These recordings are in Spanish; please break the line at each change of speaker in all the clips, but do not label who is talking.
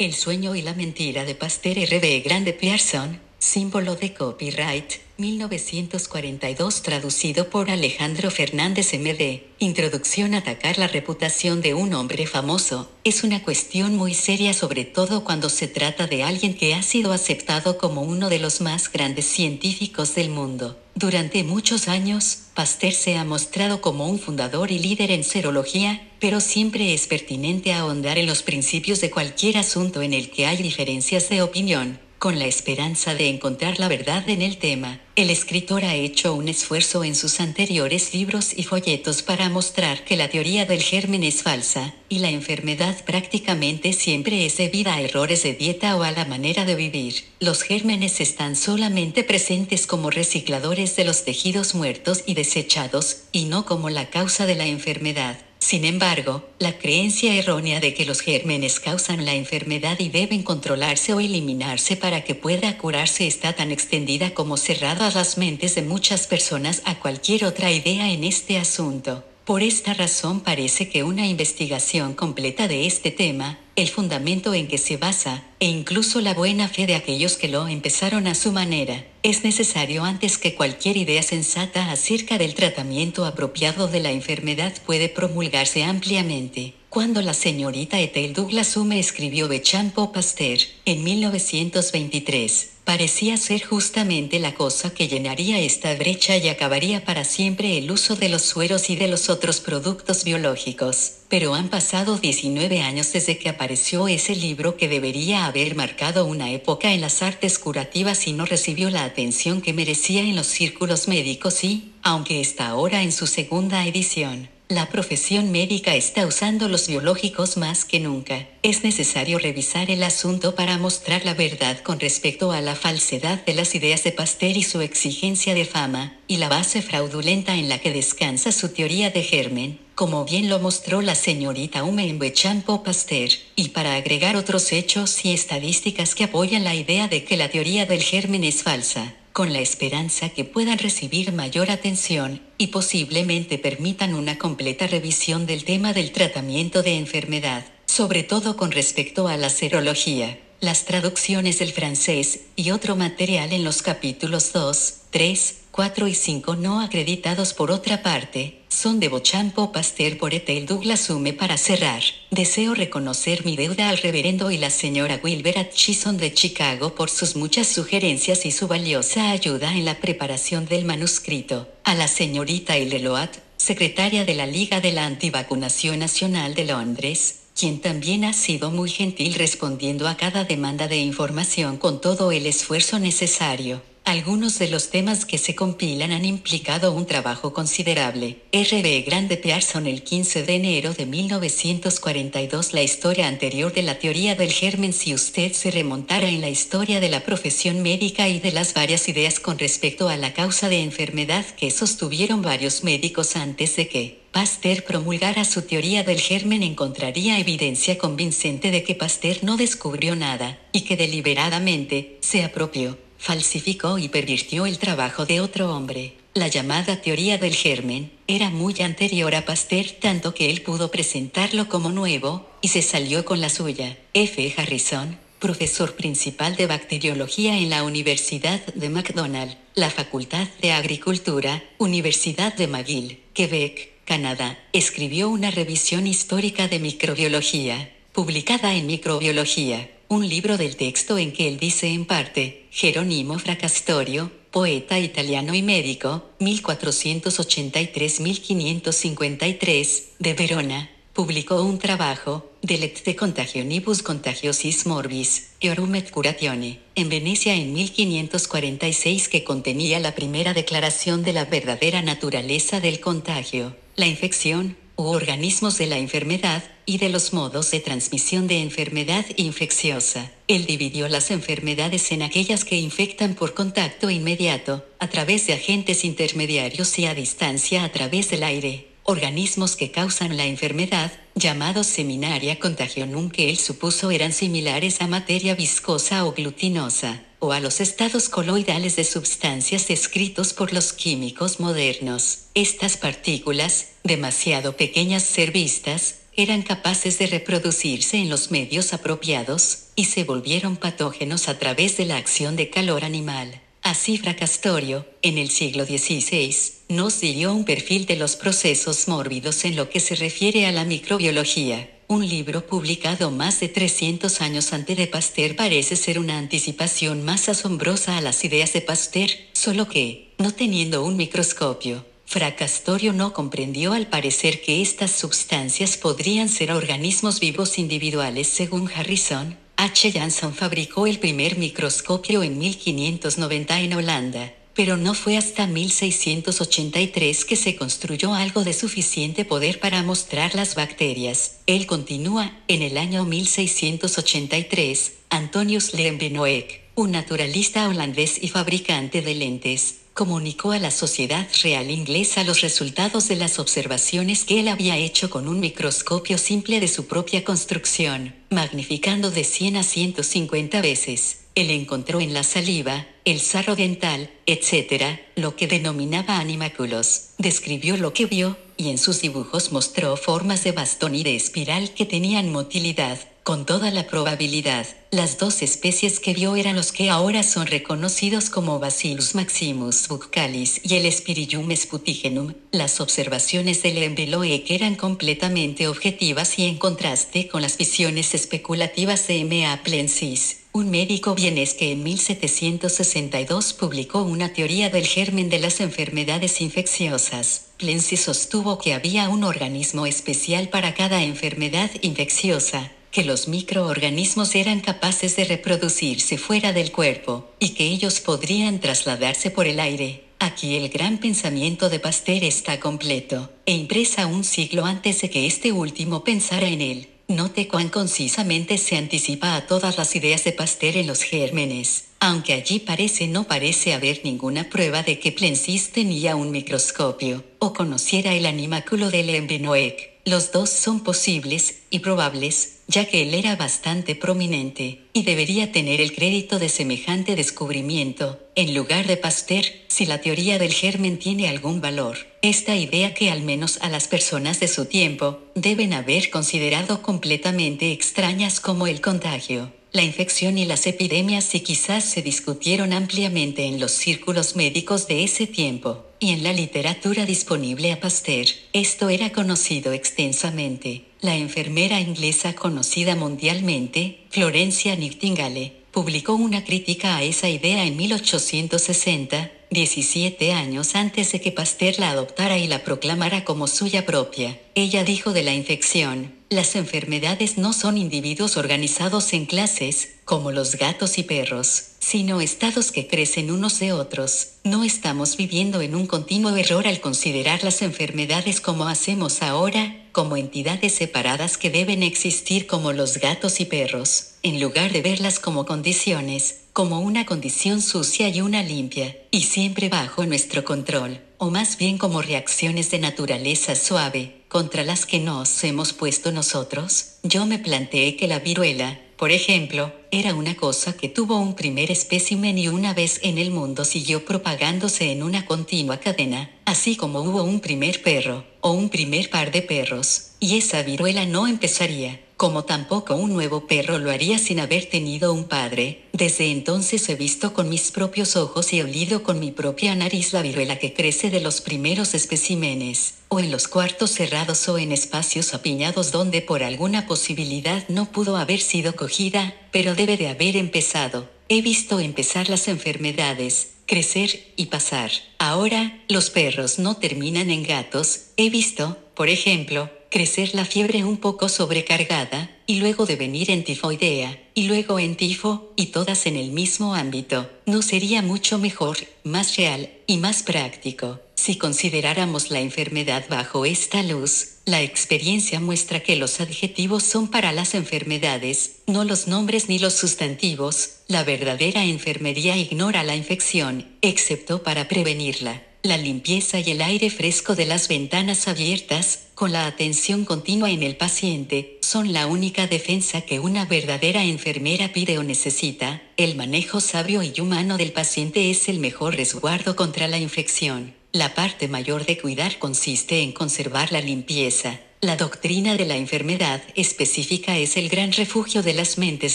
El sueño y la mentira de Pasteur R.B. Grande Pearson, símbolo de copyright, 1942 traducido por Alejandro Fernández MD. Introducción Atacar la reputación de un hombre famoso es una cuestión muy seria sobre todo cuando se trata de alguien que ha sido aceptado como uno de los más grandes científicos del mundo. Durante muchos años, Pasteur se ha mostrado como un fundador y líder en serología, pero siempre es pertinente ahondar en los principios de cualquier asunto en el que hay diferencias de opinión con la esperanza de encontrar la verdad en el tema. El escritor ha hecho un esfuerzo en sus anteriores libros y folletos para mostrar que la teoría del germen es falsa, y la enfermedad prácticamente siempre es debida a errores de dieta o a la manera de vivir. Los gérmenes están solamente presentes como recicladores de los tejidos muertos y desechados, y no como la causa de la enfermedad. Sin embargo, la creencia errónea de que los gérmenes causan la enfermedad y deben controlarse o eliminarse para que pueda curarse está tan extendida como cerrada las mentes de muchas personas a cualquier otra idea en este asunto. Por esta razón parece que una investigación completa de este tema, el fundamento en que se basa, e incluso la buena fe de aquellos que lo empezaron a su manera, es necesario antes que cualquier idea sensata acerca del tratamiento apropiado de la enfermedad puede promulgarse ampliamente. Cuando la señorita Ethel Douglas Hume escribió de Champo Pasteur, en 1923, parecía ser justamente la cosa que llenaría esta brecha y acabaría para siempre el uso de los sueros y de los otros productos biológicos. Pero han pasado 19 años desde que apareció ese libro que debería haber marcado una época en las artes curativas y no recibió la atención que merecía en los círculos médicos y, aunque está ahora en su segunda edición, la profesión médica está usando los biológicos más que nunca. Es necesario revisar el asunto para mostrar la verdad con respecto a la falsedad de las ideas de Pasteur y su exigencia de fama, y la base fraudulenta en la que descansa su teoría de germen, como bien lo mostró la señorita Hume en Bechampo Pasteur, y para agregar otros hechos y estadísticas que apoyan la idea de que la teoría del germen es falsa con la esperanza que puedan recibir mayor atención y posiblemente permitan una completa revisión del tema del tratamiento de enfermedad, sobre todo con respecto a la serología, las traducciones del francés y otro material en los capítulos 2, 3, 4 y 5 no acreditados por otra parte, son de Bochampo Pasteur por Ethel Douglas Hume para cerrar. Deseo reconocer mi deuda al reverendo y la señora Wilber Atchison de Chicago por sus muchas sugerencias y su valiosa ayuda en la preparación del manuscrito. A la señorita Ileloat, secretaria de la Liga de la Antivacunación Nacional de Londres, quien también ha sido muy gentil respondiendo a cada demanda de información con todo el esfuerzo necesario. Algunos de los temas que se compilan han implicado un trabajo considerable. R.B. Grande Pearson el 15 de enero de 1942 La historia anterior de la teoría del germen si usted se remontara en la historia de la profesión médica y de las varias ideas con respecto a la causa de enfermedad que sostuvieron varios médicos antes de que Pasteur promulgara su teoría del germen encontraría evidencia convincente de que Pasteur no descubrió nada, y que deliberadamente se apropió falsificó y pervirtió el trabajo de otro hombre. La llamada teoría del germen era muy anterior a Pasteur tanto que él pudo presentarlo como nuevo, y se salió con la suya. F. Harrison, profesor principal de bacteriología en la Universidad de McDonald, la Facultad de Agricultura, Universidad de McGill, Quebec, Canadá, escribió una revisión histórica de microbiología, publicada en Microbiología, un libro del texto en que él dice en parte, Jerónimo Fracastorio, poeta italiano y médico, 1483-1553, de Verona, publicó un trabajo, De lecte contagionibus contagiosis morbis, Eorum curatione, en Venecia en 1546 que contenía la primera declaración de la verdadera naturaleza del contagio, la infección, organismos de la enfermedad, y de los modos de transmisión de enfermedad infecciosa. Él dividió las enfermedades en aquellas que infectan por contacto inmediato, a través de agentes intermediarios y a distancia a través del aire, organismos que causan la enfermedad, llamados seminaria contagionum que él supuso eran similares a materia viscosa o glutinosa, o a los estados coloidales de sustancias descritos por los químicos modernos. Estas partículas, demasiado pequeñas ser vistas, eran capaces de reproducirse en los medios apropiados, y se volvieron patógenos a través de la acción de calor animal. Así Fracastorio, en el siglo XVI, nos dio un perfil de los procesos mórbidos en lo que se refiere a la microbiología. Un libro publicado más de 300 años antes de Pasteur parece ser una anticipación más asombrosa a las ideas de Pasteur, solo que, no teniendo un microscopio, Fracastorio no comprendió al parecer que estas sustancias podrían ser organismos vivos individuales según Harrison. H. Janssen fabricó el primer microscopio en 1590 en Holanda pero no fue hasta 1683 que se construyó algo de suficiente poder para mostrar las bacterias. Él continúa, en el año 1683, Antonius Leeuwenhoek, un naturalista holandés y fabricante de lentes, comunicó a la Sociedad Real Inglesa los resultados de las observaciones que él había hecho con un microscopio simple de su propia construcción, magnificando de 100 a 150 veces. Él encontró en la saliva, el sarro dental, etc., lo que denominaba animáculos. Describió lo que vio, y en sus dibujos mostró formas de bastón y de espiral que tenían motilidad. Con toda la probabilidad, las dos especies que vio eran los que ahora son reconocidos como Bacillus maximus buccalis y el Spirillum sputigenum. Las observaciones del Embeloek eran completamente objetivas y en contraste con las visiones especulativas de M. A. Plensis. Un médico vienes que en 1762 publicó una teoría del germen de las enfermedades infecciosas. Plensi sostuvo que había un organismo especial para cada enfermedad infecciosa, que los microorganismos eran capaces de reproducirse fuera del cuerpo, y que ellos podrían trasladarse por el aire. Aquí el gran pensamiento de Pasteur está completo, e impresa un siglo antes de que este último pensara en él. Note cuán concisamente se anticipa a todas las ideas de Pasteur en los gérmenes, aunque allí parece no parece haber ninguna prueba de que Plensis tenía un microscopio, o conociera el animáculo de Lembenoek. Los dos son posibles, y probables, ya que él era bastante prominente, y debería tener el crédito de semejante descubrimiento, en lugar de Pasteur, si la teoría del germen tiene algún valor. Esta idea que al menos a las personas de su tiempo, deben haber considerado completamente extrañas como el contagio. La infección y las epidemias y quizás se discutieron ampliamente en los círculos médicos de ese tiempo, y en la literatura disponible a Pasteur, esto era conocido extensamente. La enfermera inglesa conocida mundialmente, Florencia Nightingale, publicó una crítica a esa idea en 1860, 17 años antes de que Pasteur la adoptara y la proclamara como suya propia. Ella dijo de la infección, las enfermedades no son individuos organizados en clases, como los gatos y perros, sino estados que crecen unos de otros. No estamos viviendo en un continuo error al considerar las enfermedades como hacemos ahora, como entidades separadas que deben existir como los gatos y perros, en lugar de verlas como condiciones, como una condición sucia y una limpia, y siempre bajo nuestro control, o más bien como reacciones de naturaleza suave, contra las que nos hemos puesto nosotros, yo me planteé que la viruela, por ejemplo, era una cosa que tuvo un primer espécimen y una vez en el mundo siguió propagándose en una continua cadena, así como hubo un primer perro, o un primer par de perros, y esa viruela no empezaría, como tampoco un nuevo perro lo haría sin haber tenido un padre. Desde entonces he visto con mis propios ojos y olido con mi propia nariz la viruela que crece de los primeros especímenes, o en los cuartos cerrados o en espacios apiñados donde por alguna posibilidad no pudo haber sido cogida, pero debe de haber empezado. He visto empezar las enfermedades, crecer y pasar. Ahora, los perros no terminan en gatos. He visto, por ejemplo, crecer la fiebre un poco sobrecargada, y luego devenir en tifoidea, y luego en tifo, y todas en el mismo ámbito. ¿No sería mucho mejor, más real, y más práctico, si consideráramos la enfermedad bajo esta luz? La experiencia muestra que los adjetivos son para las enfermedades, no los nombres ni los sustantivos. La verdadera enfermería ignora la infección, excepto para prevenirla la limpieza y el aire fresco de las ventanas abiertas, con la atención continua en el paciente, son la única defensa que una verdadera enfermera pide o necesita. El manejo sabio y humano del paciente es el mejor resguardo contra la infección. La parte mayor de cuidar consiste en conservar la limpieza, La doctrina de la enfermedad específica es el gran refugio de las mentes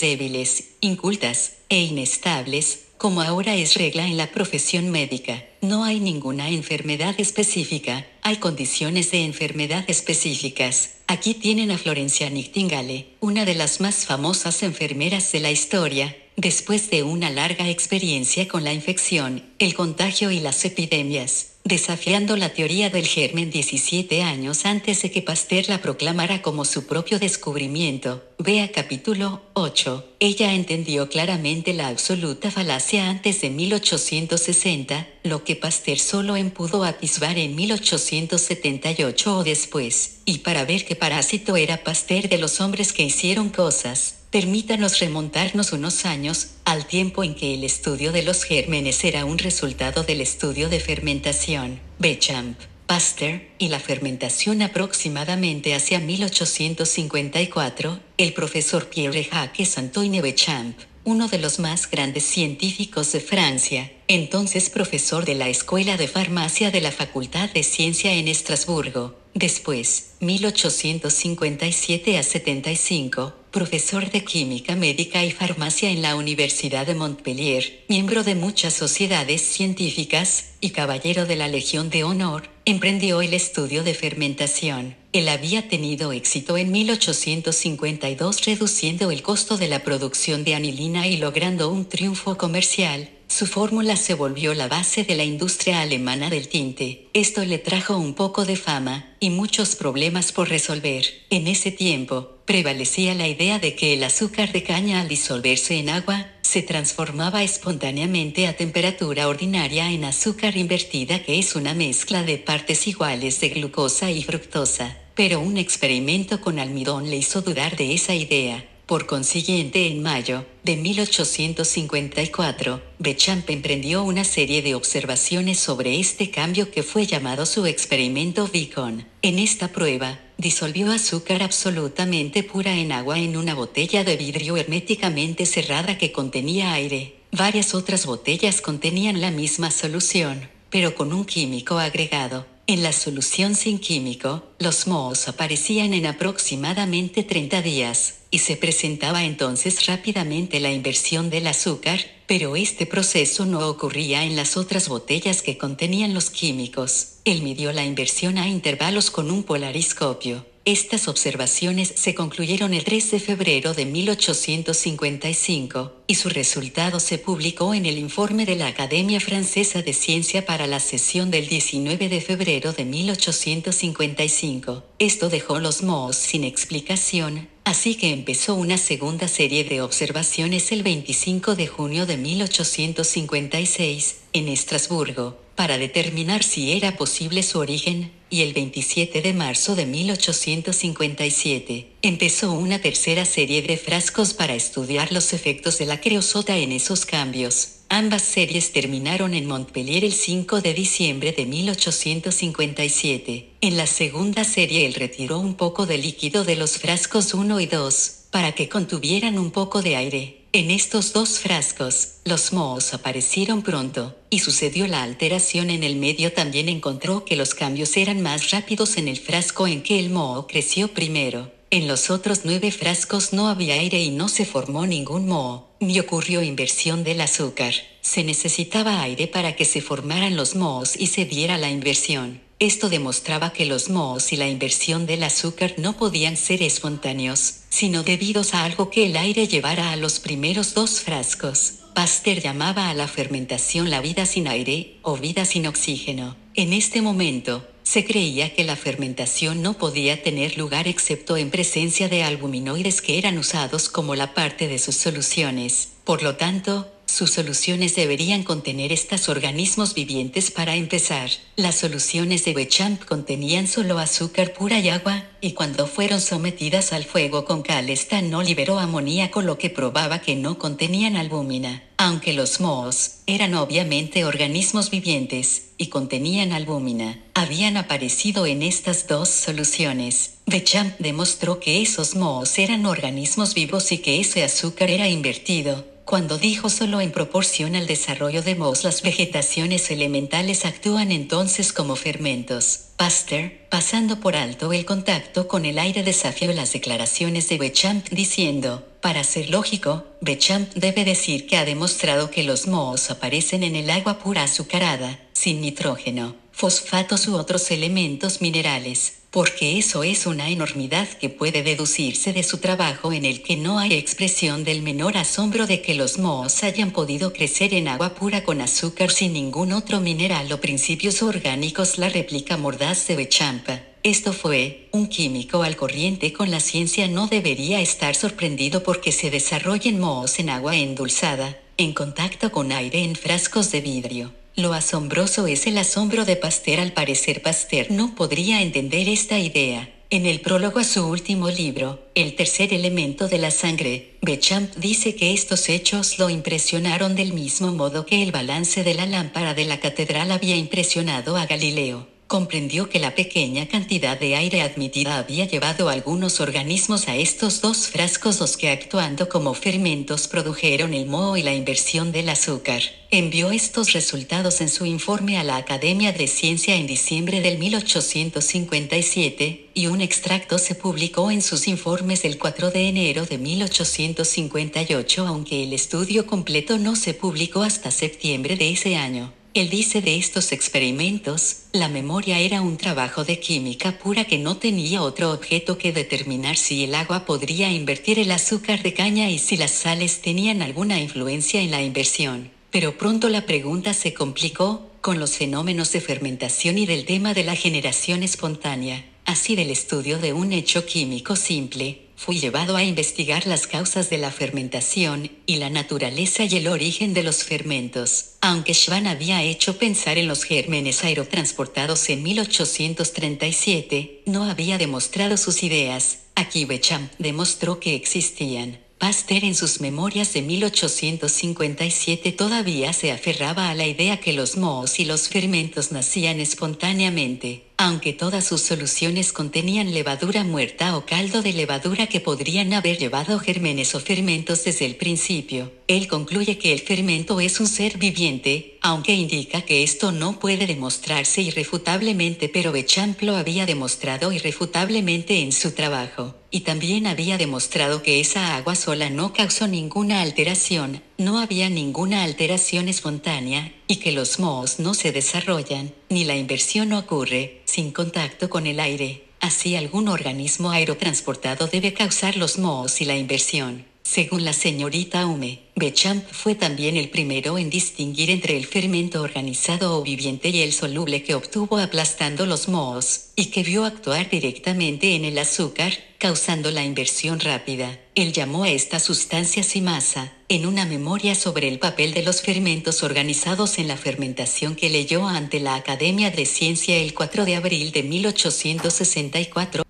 débiles, incultas e inestables, como ahora es regla en la profesión médica. No hay ninguna enfermedad específica, hay condiciones de enfermedad específicas. Aquí tienen a Florencia Nightingale, una de las más famosas enfermeras de la historia, después de una larga experiencia con la infección, el contagio y las epidemias desafiando la teoría del germen 17 años antes de que Pasteur la proclamara como su propio descubrimiento. Vea capítulo 8. Ella entendió claramente la absoluta falacia antes de 1860, lo que Pasteur solo en pudo atisbar en 1878 o después, y para ver qué parásito era Pasteur de los hombres que hicieron cosas, Permítanos remontarnos unos años, al tiempo en que el estudio de los gérmenes era un resultado del estudio de fermentación, Bechamp, Pasteur, y la fermentación aproximadamente hacia 1854, el profesor Pierre Jacques Antoine Bechamp, uno de los más grandes científicos de Francia, entonces profesor de la Escuela de Farmacia de la Facultad de Ciencia en Estrasburgo, después, 1857 a 75, profesor de Química Médica y Farmacia en la Universidad de Montpellier, miembro de muchas sociedades científicas, y caballero de la Legión de Honor, emprendió el estudio de fermentación. Él había tenido éxito en 1852 reduciendo el costo de la producción de anilina y logrando un triunfo comercial, su fórmula se volvió la base de la industria alemana del tinte. Esto le trajo un poco de fama y muchos problemas por resolver. En ese tiempo, prevalecía la idea de que el azúcar de caña al disolverse en agua, se transformaba espontáneamente a temperatura ordinaria en azúcar invertida que es una mezcla de partes iguales de glucosa y fructosa. Pero un experimento con almidón le hizo dudar de esa idea. Por consiguiente, en mayo de 1854, Bechamp emprendió una serie de observaciones sobre este cambio que fue llamado su experimento Beacon. En esta prueba, disolvió azúcar absolutamente pura en agua en una botella de vidrio herméticamente cerrada que contenía aire. Varias otras botellas contenían la misma solución, pero con un químico agregado. En la solución sin químico, los mohos aparecían en aproximadamente 30 días, y se presentaba entonces rápidamente la inversión del azúcar, pero este proceso no ocurría en las otras botellas que contenían los químicos. Él midió la inversión a intervalos con un polariscopio. Estas observaciones se concluyeron el 3 de febrero de 1855, y su resultado se publicó en el informe de la Academia Francesa de Ciencia para la sesión del 19 de febrero de 1855. Esto dejó los mohos sin explicación, así que empezó una segunda serie de observaciones el 25 de junio de 1856, en Estrasburgo, para determinar si era posible su origen, y el 27 de marzo de 1857 empezó una tercera serie de frascos para estudiar los efectos de la creosota en esos cambios. Ambas series terminaron en Montpellier el 5 de diciembre de 1857. En la segunda serie él retiró un poco de líquido de los frascos 1 y 2, para que contuvieran un poco de aire. En estos dos frascos, los mohos aparecieron pronto, y sucedió la alteración en el medio también encontró que los cambios eran más rápidos en el frasco en que el moho creció primero. En los otros nueve frascos no había aire y no se formó ningún moho, ni ocurrió inversión del azúcar. Se necesitaba aire para que se formaran los mohos y se diera la inversión. Esto demostraba que los mohos y la inversión del azúcar no podían ser espontáneos, sino debidos a algo que el aire llevara a los primeros dos frascos. Pasteur llamaba a la fermentación la vida sin aire, o vida sin oxígeno. En este momento, se creía que la fermentación no podía tener lugar excepto en presencia de albuminoides que eran usados como la parte de sus soluciones. Por lo tanto, sus soluciones deberían contener estos organismos vivientes para empezar. Las soluciones de Bechamp contenían solo azúcar pura y agua, y cuando fueron sometidas al fuego con cal esta no liberó amoníaco lo que probaba que no contenían albúmina. Aunque los mohos eran obviamente organismos vivientes y contenían albúmina, habían aparecido en estas dos soluciones. Bechamp demostró que esos mohos eran organismos vivos y que ese azúcar era invertido cuando dijo solo en proporción al desarrollo de Mohs las vegetaciones elementales actúan entonces como fermentos. Pasteur, pasando por alto el contacto con el aire, desafió las declaraciones de Bechamp diciendo, para ser lógico, Bechamp debe decir que ha demostrado que los mohos aparecen en el agua pura azucarada, sin nitrógeno, fosfatos u otros elementos minerales porque eso es una enormidad que puede deducirse de su trabajo en el que no hay expresión del menor asombro de que los mohos hayan podido crecer en agua pura con azúcar sin ningún otro mineral o principios orgánicos. La réplica mordaz de Bechampa. Esto fue, un químico al corriente con la ciencia no debería estar sorprendido porque se desarrollen mohos en agua endulzada, en contacto con aire en frascos de vidrio. Lo asombroso es el asombro de Pasteur. Al parecer Pasteur no podría entender esta idea. En el prólogo a su último libro, El tercer elemento de la sangre, Bechamp dice que estos hechos lo impresionaron del mismo modo que el balance de la lámpara de la catedral había impresionado a Galileo comprendió que la pequeña cantidad de aire admitida había llevado algunos organismos a estos dos frascos los que actuando como fermentos produjeron el moho y la inversión del azúcar. Envió estos resultados en su informe a la Academia de Ciencia en diciembre del 1857, y un extracto se publicó en sus informes el 4 de enero de 1858 aunque el estudio completo no se publicó hasta septiembre de ese año. Él dice de estos experimentos, la memoria era un trabajo de química pura que no tenía otro objeto que determinar si el agua podría invertir el azúcar de caña y si las sales tenían alguna influencia en la inversión. Pero pronto la pregunta se complicó, con los fenómenos de fermentación y del tema de la generación espontánea, así del estudio de un hecho químico simple, fui llevado a investigar las causas de la fermentación y la naturaleza y el origen de los fermentos. Aunque Schwann había hecho pensar en los gérmenes aerotransportados en 1837, no había demostrado sus ideas. Aquí Bechamp demostró que existían. Pasteur en sus memorias de 1857 todavía se aferraba a la idea que los mohos y los fermentos nacían espontáneamente aunque todas sus soluciones contenían levadura muerta o caldo de levadura que podrían haber llevado gérmenes o fermentos desde el principio. Él concluye que el fermento es un ser viviente, aunque indica que esto no puede demostrarse irrefutablemente, pero Bechamp lo había demostrado irrefutablemente en su trabajo, y también había demostrado que esa agua sola no causó ninguna alteración, no había ninguna alteración espontánea, y que los mohos no se desarrollan, ni la inversión ocurre, sin contacto con el aire. Así algún organismo aerotransportado debe causar los mohos y la inversión. Según la señorita Hume, Bechamp fue también el primero en distinguir entre el fermento organizado o viviente y el soluble que obtuvo aplastando los mohos, y que vio actuar directamente en el azúcar, causando la inversión rápida. Él llamó a esta sustancia masa, en una memoria sobre el papel de los fermentos organizados en la fermentación que leyó ante la Academia de Ciencia el 4 de abril de 1864.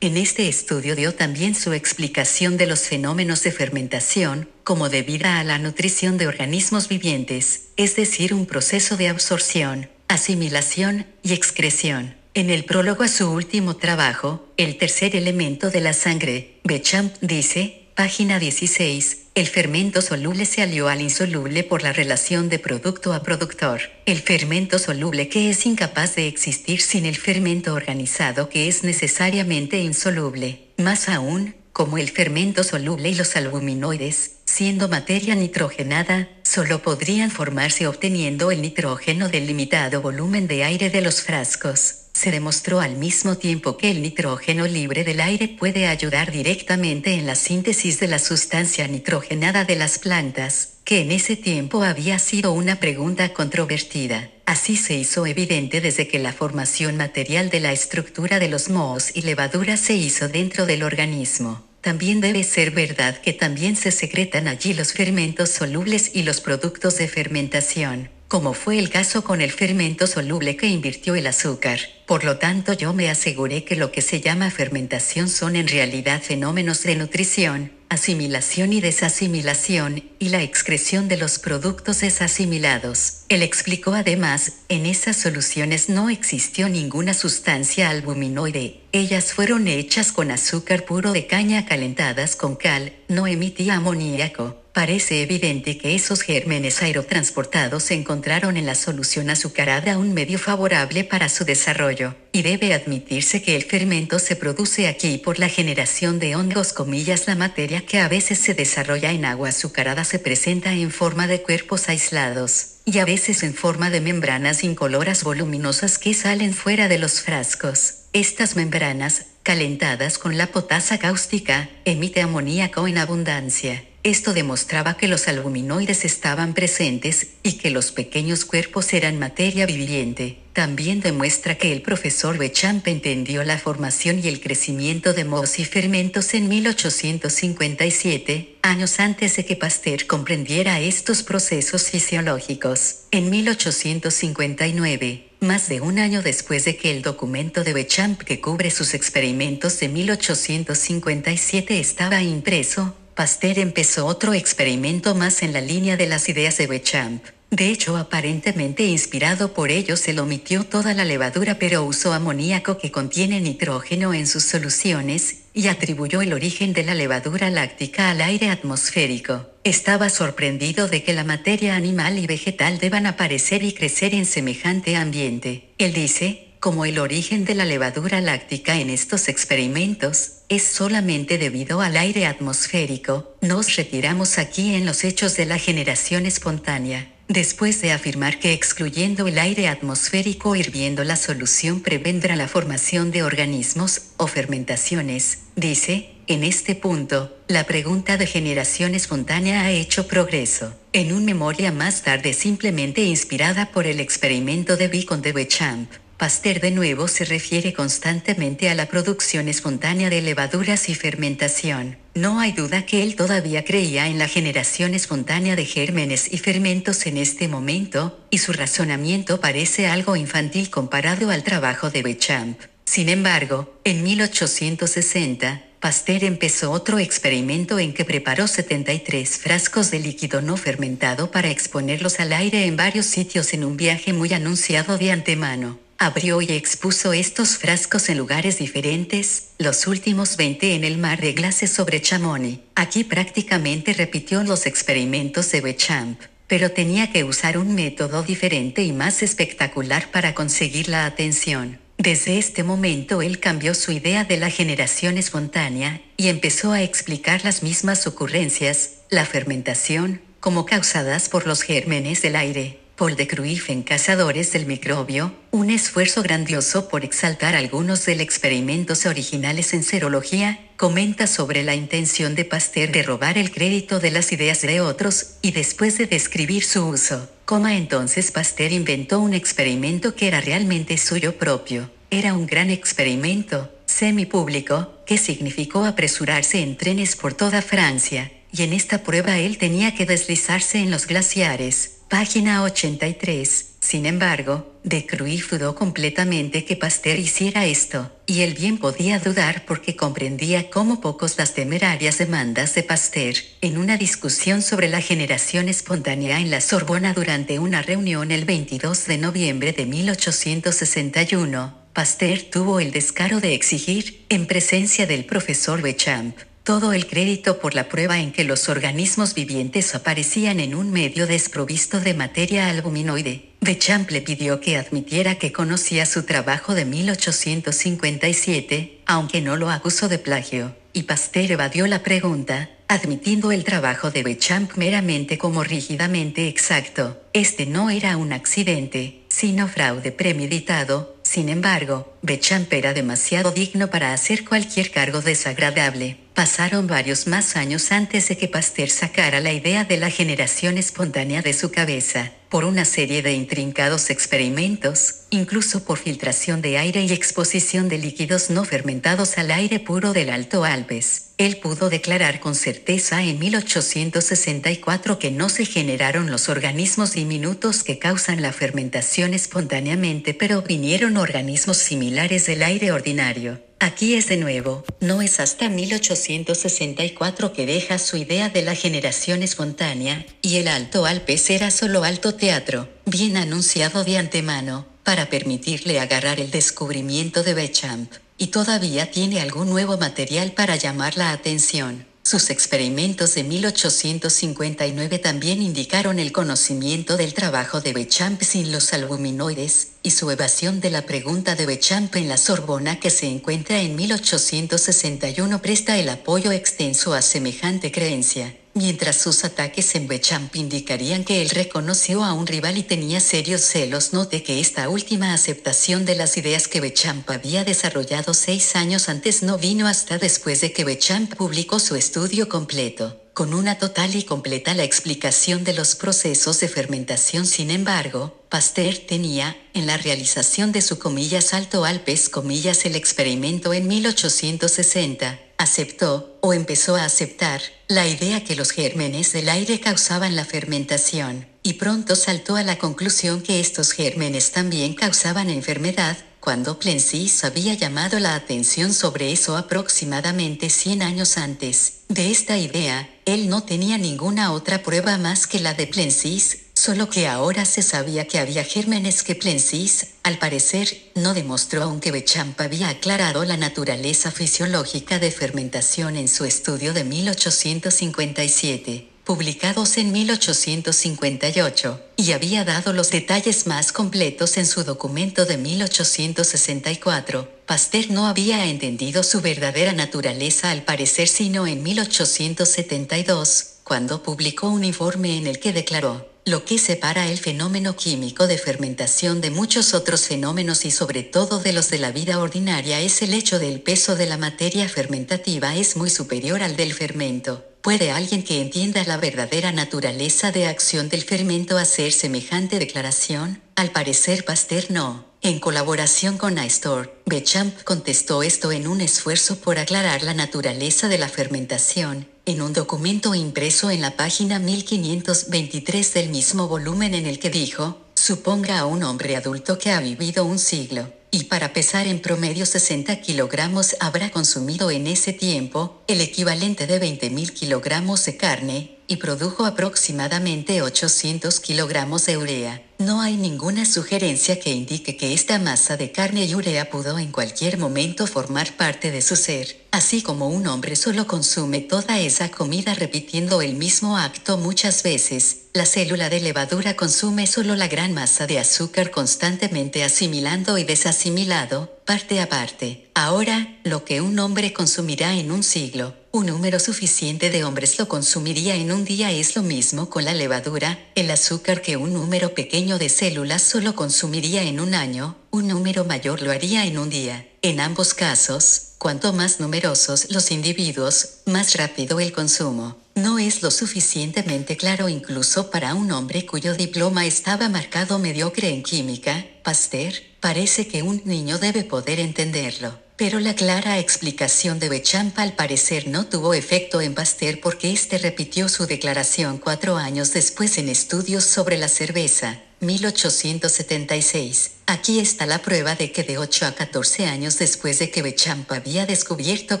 En este estudio dio también su explicación de los fenómenos de fermentación, como debida a la nutrición de organismos vivientes, es decir, un proceso de absorción, asimilación y excreción. En el prólogo a su último trabajo, El tercer elemento de la sangre, Bechamp dice, página 16, el fermento soluble se alió al insoluble por la relación de producto a productor. El fermento soluble que es incapaz de existir sin el fermento organizado que es necesariamente insoluble. Más aún, como el fermento soluble y los albuminoides, siendo materia nitrogenada, solo podrían formarse obteniendo el nitrógeno del limitado volumen de aire de los frascos. Se demostró al mismo tiempo que el nitrógeno libre del aire puede ayudar directamente en la síntesis de la sustancia nitrogenada de las plantas, que en ese tiempo había sido una pregunta controvertida. Así se hizo evidente desde que la formación material de la estructura de los mohos y levaduras se hizo dentro del organismo. También debe ser verdad que también se secretan allí los fermentos solubles y los productos de fermentación. Como fue el caso con el fermento soluble que invirtió el azúcar. Por lo tanto, yo me aseguré que lo que se llama fermentación son en realidad fenómenos de nutrición, asimilación y desasimilación, y la excreción de los productos desasimilados. Él explicó además, en esas soluciones no existió ninguna sustancia albuminoide, ellas fueron hechas con azúcar puro de caña calentadas con cal, no emitía amoníaco. Parece evidente que esos gérmenes aerotransportados se encontraron en la solución azucarada un medio favorable para su desarrollo, y debe admitirse que el fermento se produce aquí por la generación de hongos comillas la materia que a veces se desarrolla en agua azucarada se presenta en forma de cuerpos aislados, y a veces en forma de membranas incoloras voluminosas que salen fuera de los frascos. Estas membranas, calentadas con la potasa cáustica, emite amoníaco en abundancia. Esto demostraba que los albuminoides estaban presentes y que los pequeños cuerpos eran materia viviente. También demuestra que el profesor Bechamp entendió la formación y el crecimiento de mohos y fermentos en 1857, años antes de que Pasteur comprendiera estos procesos fisiológicos. En 1859, más de un año después de que el documento de Bechamp que cubre sus experimentos de 1857 estaba impreso, Pasteur empezó otro experimento más en la línea de las ideas de Bechamp. De hecho, aparentemente inspirado por ello, se omitió toda la levadura pero usó amoníaco que contiene nitrógeno en sus soluciones, y atribuyó el origen de la levadura láctica al aire atmosférico. Estaba sorprendido de que la materia animal y vegetal deban aparecer y crecer en semejante ambiente. Él dice, como el origen de la levadura láctica en estos experimentos es solamente debido al aire atmosférico, nos retiramos aquí en los hechos de la generación espontánea. Después de afirmar que excluyendo el aire atmosférico hirviendo la solución prevendrá la formación de organismos o fermentaciones, dice, en este punto, la pregunta de generación espontánea ha hecho progreso. En un memoria más tarde simplemente inspirada por el experimento de Vicon de Bechamp, Pasteur de nuevo se refiere constantemente a la producción espontánea de levaduras y fermentación. No hay duda que él todavía creía en la generación espontánea de gérmenes y fermentos en este momento, y su razonamiento parece algo infantil comparado al trabajo de Bechamp. Sin embargo, en 1860, Pasteur empezó otro experimento en que preparó 73 frascos de líquido no fermentado para exponerlos al aire en varios sitios en un viaje muy anunciado de antemano. Abrió y expuso estos frascos en lugares diferentes, los últimos 20 en el mar de glace sobre Chamonix. Aquí prácticamente repitió los experimentos de Bechamp, pero tenía que usar un método diferente y más espectacular para conseguir la atención. Desde este momento él cambió su idea de la generación espontánea y empezó a explicar las mismas ocurrencias, la fermentación, como causadas por los gérmenes del aire. Paul de Cruyff en Cazadores del Microbio, un esfuerzo grandioso por exaltar algunos del experimentos originales en serología, comenta sobre la intención de Pasteur de robar el crédito de las ideas de otros, y después de describir su uso, coma entonces Pasteur inventó un experimento que era realmente suyo propio. Era un gran experimento, semipúblico, que significó apresurarse en trenes por toda Francia, y en esta prueba él tenía que deslizarse en los glaciares, Página 83. Sin embargo, de Cruyff dudó completamente que Pasteur hiciera esto, y él bien podía dudar porque comprendía cómo pocos las temerarias demandas de Pasteur. En una discusión sobre la generación espontánea en la Sorbona durante una reunión el 22 de noviembre de 1861, Pasteur tuvo el descaro de exigir, en presencia del profesor Bechamp, todo el crédito por la prueba en que los organismos vivientes aparecían en un medio desprovisto de materia albuminoide. Bechamp le pidió que admitiera que conocía su trabajo de 1857, aunque no lo acusó de plagio, y Pasteur evadió la pregunta, admitiendo el trabajo de Bechamp meramente como rígidamente exacto. Este no era un accidente, sino fraude premeditado, sin embargo, Bechamp era demasiado digno para hacer cualquier cargo desagradable. Pasaron varios más años antes de que Pasteur sacara la idea de la generación espontánea de su cabeza, por una serie de intrincados experimentos, incluso por filtración de aire y exposición de líquidos no fermentados al aire puro del Alto Alpes. Él pudo declarar con certeza en 1864 que no se generaron los organismos diminutos que causan la fermentación espontáneamente, pero vinieron organismos similares del aire ordinario. Aquí es de nuevo, no es hasta 1864 que deja su idea de la generación espontánea, y el Alto Alpes era solo alto teatro, bien anunciado de antemano, para permitirle agarrar el descubrimiento de Bechamp, y todavía tiene algún nuevo material para llamar la atención. Sus experimentos de 1859 también indicaron el conocimiento del trabajo de Bechamp sin los albuminoides, y su evasión de la pregunta de Bechamp en la Sorbona que se encuentra en 1861 presta el apoyo extenso a semejante creencia mientras sus ataques en Bechamp indicarían que él reconoció a un rival y tenía serios celos. Note que esta última aceptación de las ideas que Bechamp había desarrollado seis años antes no vino hasta después de que Bechamp publicó su estudio completo, con una total y completa la explicación de los procesos de fermentación. Sin embargo, Pasteur tenía, en la realización de su comillas alto alpes comillas el experimento en 1860, aceptó, o empezó a aceptar, la idea que los gérmenes del aire causaban la fermentación, y pronto saltó a la conclusión que estos gérmenes también causaban enfermedad, cuando Plensis había llamado la atención sobre eso aproximadamente 100 años antes. De esta idea, él no tenía ninguna otra prueba más que la de Plensis, solo que ahora se sabía que había gérmenes que Plensis, al parecer, no demostró aunque Bechamp había aclarado la naturaleza fisiológica de fermentación en su estudio de 1857 publicados en 1858, y había dado los detalles más completos en su documento de 1864. Pasteur no había entendido su verdadera naturaleza al parecer sino en 1872, cuando publicó un informe en el que declaró, lo que separa el fenómeno químico de fermentación de muchos otros fenómenos y sobre todo de los de la vida ordinaria es el hecho del peso de la materia fermentativa es muy superior al del fermento. ¿Puede alguien que entienda la verdadera naturaleza de acción del fermento hacer semejante declaración? Al parecer Pasteur no. En colaboración con Astor, Bechamp contestó esto en un esfuerzo por aclarar la naturaleza de la fermentación, en un documento impreso en la página 1523 del mismo volumen en el que dijo, suponga a un hombre adulto que ha vivido un siglo y para pesar en promedio 60 kilogramos habrá consumido en ese tiempo el equivalente de 20.000 kilogramos de carne, y produjo aproximadamente 800 kilogramos de urea. No hay ninguna sugerencia que indique que esta masa de carne y urea pudo en cualquier momento formar parte de su ser, así como un hombre solo consume toda esa comida repitiendo el mismo acto muchas veces, la célula de levadura consume solo la gran masa de azúcar constantemente asimilando y desasimilado, parte a parte. Ahora, lo que un hombre consumirá en un siglo, un número suficiente de hombres lo consumiría en un día es lo mismo con la levadura, el azúcar que un número pequeño de células solo consumiría en un año, un número mayor lo haría en un día. En ambos casos, cuanto más numerosos los individuos, más rápido el consumo. No es lo suficientemente claro incluso para un hombre cuyo diploma estaba marcado mediocre en química, Pasteur, parece que un niño debe poder entenderlo. Pero la clara explicación de Bechamp al parecer no tuvo efecto en Pasteur porque éste repitió su declaración cuatro años después en estudios sobre la cerveza, 1876. Aquí está la prueba de que de 8 a 14 años después de que Bechamp había descubierto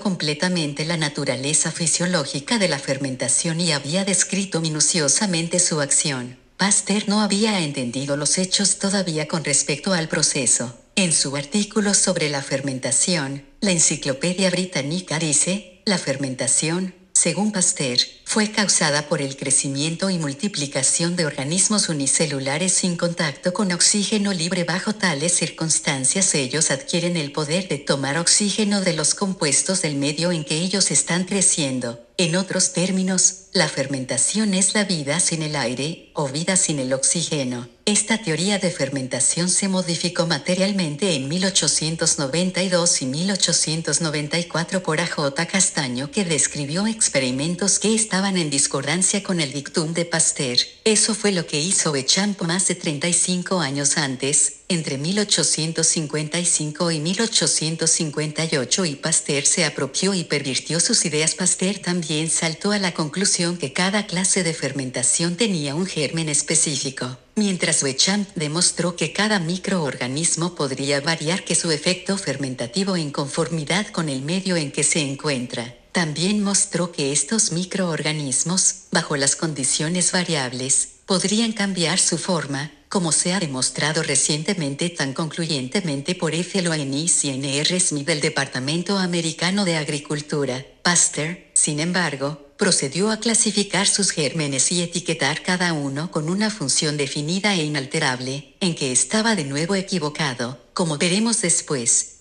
completamente la naturaleza fisiológica de la fermentación y había descrito minuciosamente su acción, Pasteur no había entendido los hechos todavía con respecto al proceso. En su artículo sobre la fermentación, la Enciclopedia Británica dice, la fermentación, según Pasteur, fue causada por el crecimiento y multiplicación de organismos unicelulares sin contacto con oxígeno libre. Bajo tales circunstancias ellos adquieren el poder de tomar oxígeno de los compuestos del medio en que ellos están creciendo. En otros términos, la fermentación es la vida sin el aire, o vida sin el oxígeno. Esta teoría de fermentación se modificó materialmente en 1892 y 1894 por A.J. Castaño que describió experimentos que estaban en discordancia con el dictum de Pasteur. Eso fue lo que hizo Bechamp más de 35 años antes, entre 1855 y 1858 y Pasteur se apropió y pervirtió sus ideas. Pasteur también saltó a la conclusión que cada clase de fermentación tenía un germen específico, mientras Wechamp demostró que cada microorganismo podría variar que su efecto fermentativo en conformidad con el medio en que se encuentra. También mostró que estos microorganismos, bajo las condiciones variables, podrían cambiar su forma, como se ha demostrado recientemente tan concluyentemente por F. Loenis y N. R. Smith del Departamento Americano de Agricultura. Pasteur, sin embargo, procedió a clasificar sus gérmenes y etiquetar cada uno con una función definida e inalterable, en que estaba de nuevo equivocado, como veremos después.